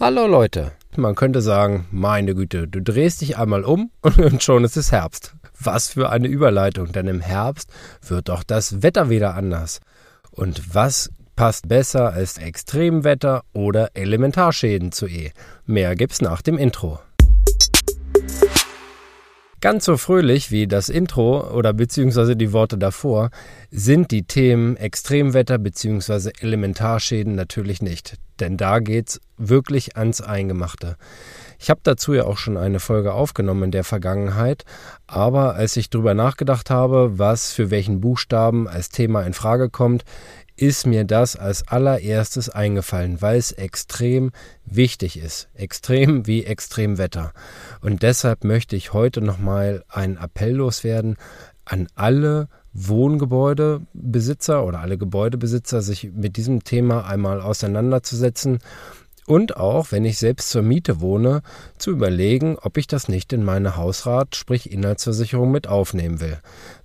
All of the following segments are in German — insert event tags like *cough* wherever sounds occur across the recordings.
Hallo Leute. Man könnte sagen, meine Güte, du drehst dich einmal um *laughs* und schon ist es Herbst. Was für eine Überleitung, denn im Herbst wird doch das Wetter wieder anders. Und was passt besser als Extremwetter oder Elementarschäden zu E? Mehr gibt's nach dem Intro. Ganz so fröhlich wie das Intro oder beziehungsweise die Worte davor sind die Themen Extremwetter beziehungsweise Elementarschäden natürlich nicht. Denn da geht's wirklich ans Eingemachte. Ich habe dazu ja auch schon eine Folge aufgenommen in der Vergangenheit, aber als ich drüber nachgedacht habe, was für welchen Buchstaben als Thema in Frage kommt, ist mir das als allererstes eingefallen, weil es extrem wichtig ist. Extrem wie Extremwetter. Und deshalb möchte ich heute nochmal einen Appell loswerden an alle Wohngebäudebesitzer oder alle Gebäudebesitzer, sich mit diesem Thema einmal auseinanderzusetzen und auch, wenn ich selbst zur Miete wohne, zu überlegen, ob ich das nicht in meine Hausrat, sprich Inhaltsversicherung mit aufnehmen will.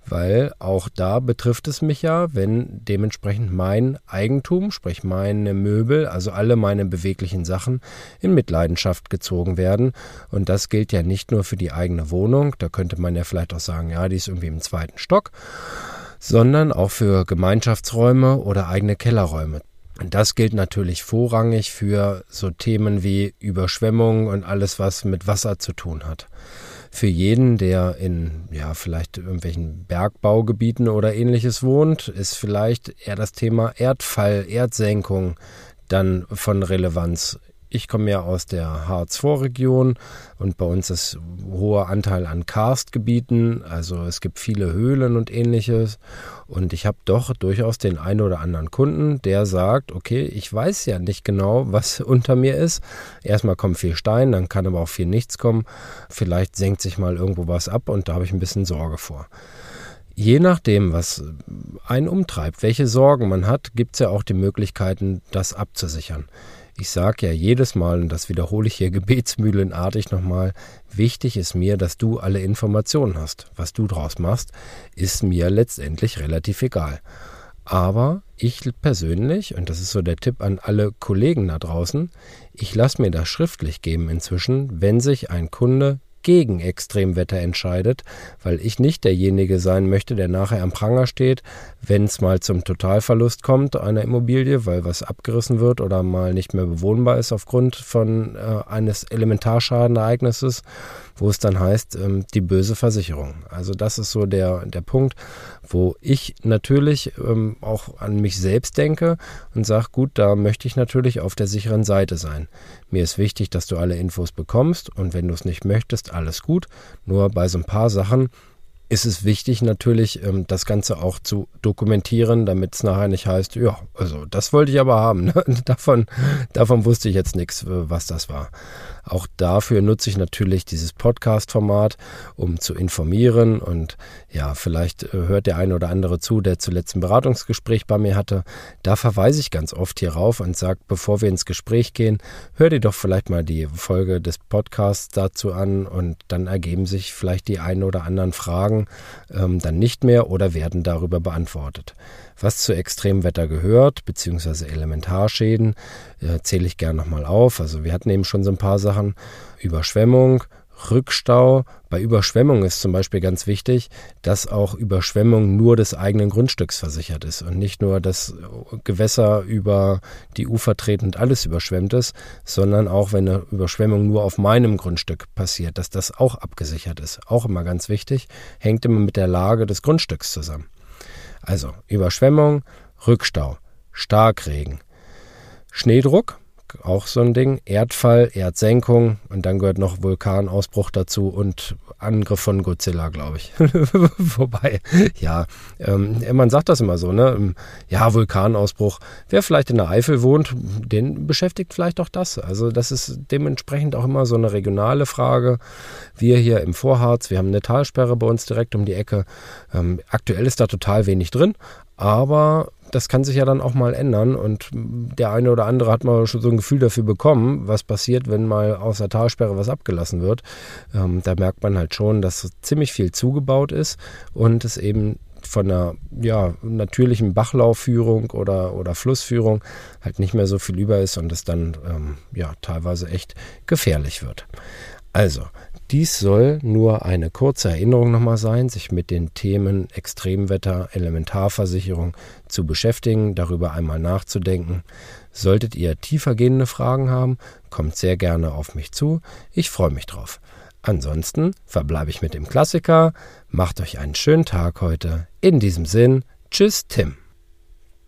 Weil auch da betrifft es mich ja, wenn dementsprechend mein Eigentum, sprich meine Möbel, also alle meine beweglichen Sachen in Mitleidenschaft gezogen werden. Und das gilt ja nicht nur für die eigene Wohnung, da könnte man ja vielleicht auch sagen, ja, die ist irgendwie im zweiten Stock, sondern auch für Gemeinschaftsräume oder eigene Kellerräume. Und das gilt natürlich vorrangig für so Themen wie Überschwemmung und alles, was mit Wasser zu tun hat. Für jeden, der in, ja, vielleicht irgendwelchen Bergbaugebieten oder ähnliches wohnt, ist vielleicht eher das Thema Erdfall, Erdsenkung dann von Relevanz ich komme ja aus der Harz-Vorregion und bei uns ist hoher Anteil an Karstgebieten, also es gibt viele Höhlen und ähnliches. Und ich habe doch durchaus den einen oder anderen Kunden, der sagt, okay, ich weiß ja nicht genau, was *laughs* unter mir ist. Erstmal kommt viel Stein, dann kann aber auch viel nichts kommen. Vielleicht senkt sich mal irgendwo was ab und da habe ich ein bisschen Sorge vor. Je nachdem, was einen umtreibt, welche Sorgen man hat, gibt es ja auch die Möglichkeiten, das abzusichern. Ich sage ja jedes Mal, und das wiederhole ich hier *laughs* gebetsmühlenartig nochmal, wichtig ist mir, dass du alle Informationen hast. Was du draus machst, ist mir letztendlich relativ egal. Aber ich persönlich, und das ist so der Tipp an alle Kollegen da draußen, ich lasse mir das schriftlich geben inzwischen, wenn sich ein Kunde gegen Extremwetter entscheidet, weil ich nicht derjenige sein möchte, der nachher am Pranger steht, wenn es mal zum Totalverlust kommt einer Immobilie, weil was abgerissen wird oder mal nicht mehr bewohnbar ist aufgrund von äh, eines Elementarschadenereignisses, wo es dann heißt, ähm, die böse Versicherung. Also das ist so der, der Punkt, wo ich natürlich ähm, auch an mich selbst denke und sage, gut, da möchte ich natürlich auf der sicheren Seite sein. Mir ist wichtig, dass du alle Infos bekommst und wenn du es nicht möchtest, alles gut. Nur bei so ein paar Sachen ist es wichtig natürlich, ähm, das Ganze auch zu dokumentieren, damit es nachher nicht heißt, ja, also das wollte ich aber haben. *laughs* Ne? davon, davon wusste ich jetzt nichts, was das war. Auch dafür nutze ich natürlich dieses Podcast-Format, um zu informieren. Und ja, vielleicht äh, hört der eine oder andere zu, der zuletzt ein Beratungsgespräch bei mir hatte. Da verweise ich ganz oft hierauf und sage, bevor wir ins Gespräch gehen, hör dir doch vielleicht mal die Folge des Podcasts dazu an und dann ergeben sich vielleicht die ein oder anderen Fragen ähm, dann nicht mehr oder werden darüber beantwortet. Was zu Extremwetter gehört, beziehungsweise Elementarschäden, äh, zähle ich gern nochmal auf. Also wir hatten eben schon so ein paar Sachen. Überschwemmung, Rückstau. Bei Überschwemmung ist zum Beispiel ganz wichtig, dass auch Überschwemmung nur des eigenen Grundstücks versichert ist und nicht nur das Gewässer über die Ufer tretend alles überschwemmt ist, sondern auch wenn eine Überschwemmung nur auf meinem Grundstück passiert, dass das auch abgesichert ist. Auch immer ganz wichtig, hängt immer mit der Lage des Grundstücks zusammen. Also Überschwemmung, Rückstau, Starkregen, Schneedruck, auch so ein Ding, Erdfall, Erdsenkung und dann gehört noch Vulkanausbruch dazu und Angriff von Godzilla, glaube ich. *laughs* Wobei, ja, ähm, man sagt das immer so, ne? Ähm, ja, Vulkanausbruch. Wer vielleicht in der Eifel wohnt, den beschäftigt vielleicht auch das. Also das ist dementsprechend auch immer so eine regionale Frage. Wir hier im Vorharz, wir haben eine Talsperre bei uns direkt um die Ecke. Ähm, aktuell ist da total wenig drin, aber das kann sich ja dann auch mal ändern und der eine oder andere hat mal schon so ein Gefühl dafür bekommen, was passiert, wenn mal aus der Talsperre was abgelassen wird. Ähm, da merkt man halt schon, dass ziemlich viel zugebaut ist und es eben von einer ja, natürlichen Bachlaufführung oder, oder Flussführung halt nicht mehr so viel über ist und es dann ähm, ja teilweise echt gefährlich wird. Also, dies soll nur eine kurze Erinnerung nochmal sein, sich mit den Themen Extremwetter, Elementarversicherung zu beschäftigen, darüber einmal nachzudenken. Solltet ihr tiefergehende Fragen haben, kommt sehr gerne auf mich zu. Ich freue mich drauf. Ansonsten verbleibe ich mit dem Klassiker. Macht euch einen schönen Tag heute. In diesem Sinn, tschüss Tim.